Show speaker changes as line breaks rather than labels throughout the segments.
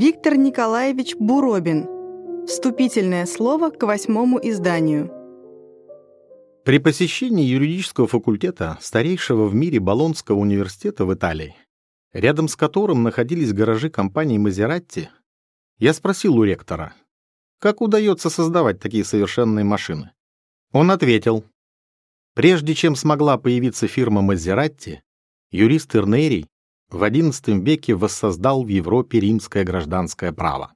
Виктор Николаевич Буробин. Вступительное слово к восьмому изданию.
При посещении юридического факультета старейшего в мире Болонского университета в Италии, рядом с которым находились гаражи компании Мазератти, я спросил у ректора, как удается создавать такие совершенные машины. Он ответил, прежде чем смогла появиться фирма Мазератти, юрист Ирнерий в XI веке воссоздал в Европе римское гражданское право.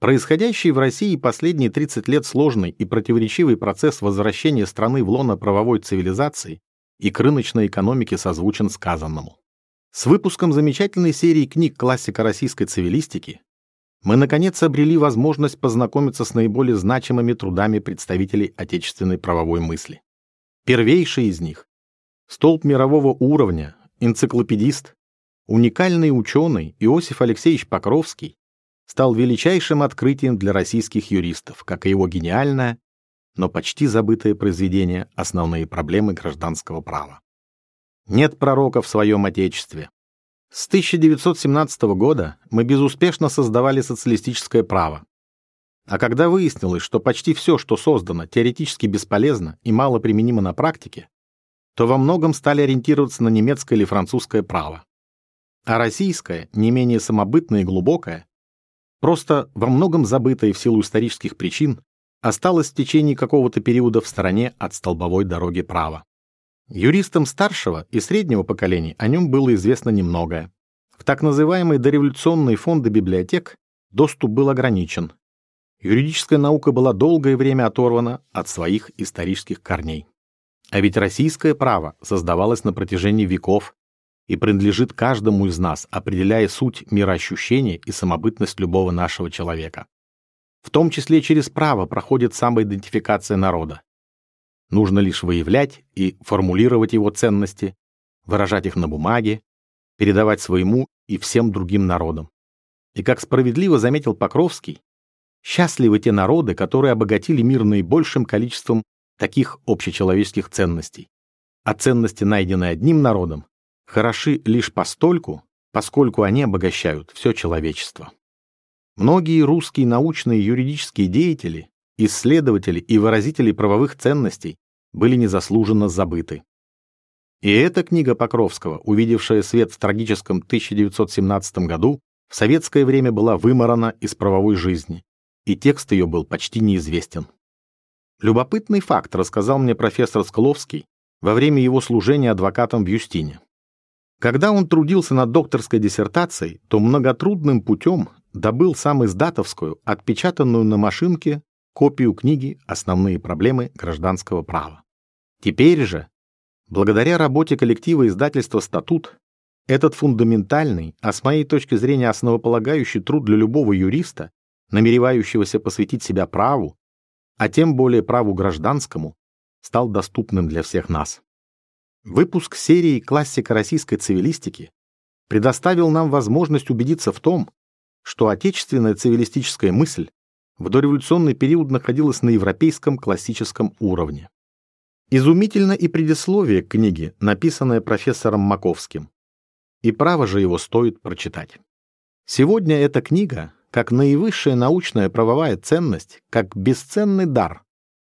Происходящий в России последние 30 лет сложный и противоречивый процесс возвращения страны в лоно правовой цивилизации и к рыночной экономике созвучен сказанному. С выпуском замечательной серии книг классика российской цивилистики мы, наконец, обрели возможность познакомиться с наиболее значимыми трудами представителей отечественной правовой мысли. Первейший из них – столб мирового уровня, энциклопедист, Уникальный ученый Иосиф Алексеевич Покровский стал величайшим открытием для российских юристов, как и его гениальное, но почти забытое произведение «Основные проблемы гражданского права». Нет пророка в своем Отечестве. С 1917 года мы безуспешно создавали социалистическое право. А когда выяснилось, что почти все, что создано, теоретически бесполезно и мало применимо на практике, то во многом стали ориентироваться на немецкое или французское право а российское, не менее самобытное и глубокое, просто во многом забытое в силу исторических причин, осталось в течение какого-то периода в стороне от столбовой дороги права. Юристам старшего и среднего поколений о нем было известно немногое. В так называемые дореволюционные фонды библиотек доступ был ограничен. Юридическая наука была долгое время оторвана от своих исторических корней. А ведь российское право создавалось на протяжении веков и принадлежит каждому из нас, определяя суть мироощущения и самобытность любого нашего человека. В том числе через право проходит самоидентификация народа. Нужно лишь выявлять и формулировать его ценности, выражать их на бумаге, передавать своему и всем другим народам. И как справедливо заметил Покровский, счастливы те народы, которые обогатили мир наибольшим количеством таких общечеловеческих ценностей. А ценности, найденные одним народом, хороши лишь постольку, поскольку они обогащают все человечество. Многие русские научные и юридические деятели, исследователи и выразители правовых ценностей были незаслуженно забыты. И эта книга Покровского, увидевшая свет в трагическом 1917 году, в советское время была выморана из правовой жизни, и текст ее был почти неизвестен. Любопытный факт рассказал мне профессор Скловский во время его служения адвокатом в Юстине. Когда он трудился над докторской диссертацией, то многотрудным путем добыл сам издатовскую, отпечатанную на машинке, копию книги «Основные проблемы гражданского права». Теперь же, благодаря работе коллектива издательства «Статут», этот фундаментальный, а с моей точки зрения основополагающий труд для любого юриста, намеревающегося посвятить себя праву, а тем более праву гражданскому, стал доступным для всех нас. Выпуск серии «Классика российской цивилистики» предоставил нам возможность убедиться в том, что отечественная цивилистическая мысль в дореволюционный период находилась на европейском классическом уровне. Изумительно и предисловие к книге, написанное профессором Маковским. И право же его стоит прочитать. Сегодня эта книга, как наивысшая научная правовая ценность, как бесценный дар,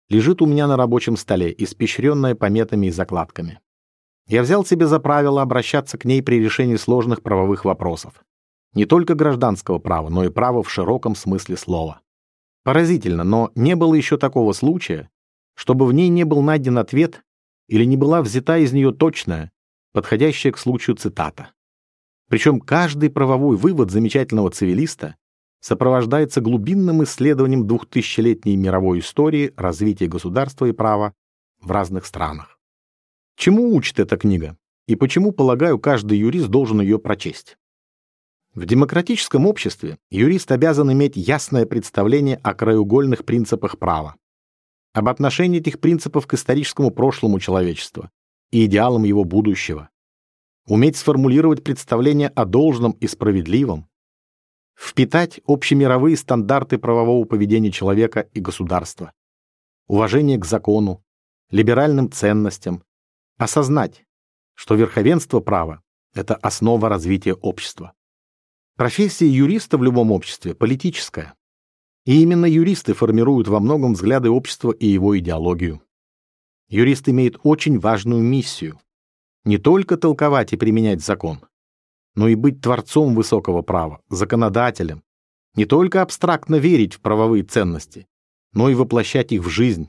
лежит у меня на рабочем столе, испещренная пометами и закладками. Я взял себе за правило обращаться к ней при решении сложных правовых вопросов. Не только гражданского права, но и права в широком смысле слова. Поразительно, но не было еще такого случая, чтобы в ней не был найден ответ или не была взята из нее точная, подходящая к случаю цитата. Причем каждый правовой вывод замечательного цивилиста сопровождается глубинным исследованием двухтысячелетней мировой истории развития государства и права в разных странах. Чему учит эта книга? И почему, полагаю, каждый юрист должен ее прочесть? В демократическом обществе юрист обязан иметь ясное представление о краеугольных принципах права, об отношении этих принципов к историческому прошлому человечества и идеалам его будущего, уметь сформулировать представление о должном и справедливом, впитать общемировые стандарты правового поведения человека и государства, уважение к закону, либеральным ценностям, осознать, что верховенство права – это основа развития общества. Профессия юриста в любом обществе политическая. И именно юристы формируют во многом взгляды общества и его идеологию. Юрист имеет очень важную миссию. Не только толковать и применять закон, но и быть творцом высокого права, законодателем. Не только абстрактно верить в правовые ценности, но и воплощать их в жизнь,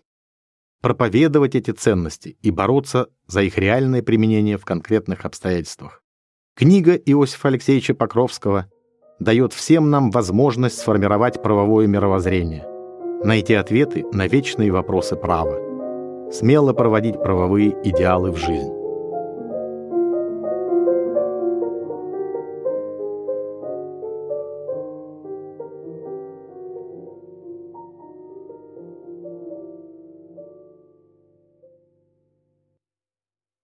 проповедовать эти ценности и бороться за их реальное применение в конкретных обстоятельствах. Книга Иосифа Алексеевича Покровского дает всем нам возможность сформировать правовое мировоззрение, найти ответы на вечные вопросы права, смело проводить правовые идеалы в жизнь.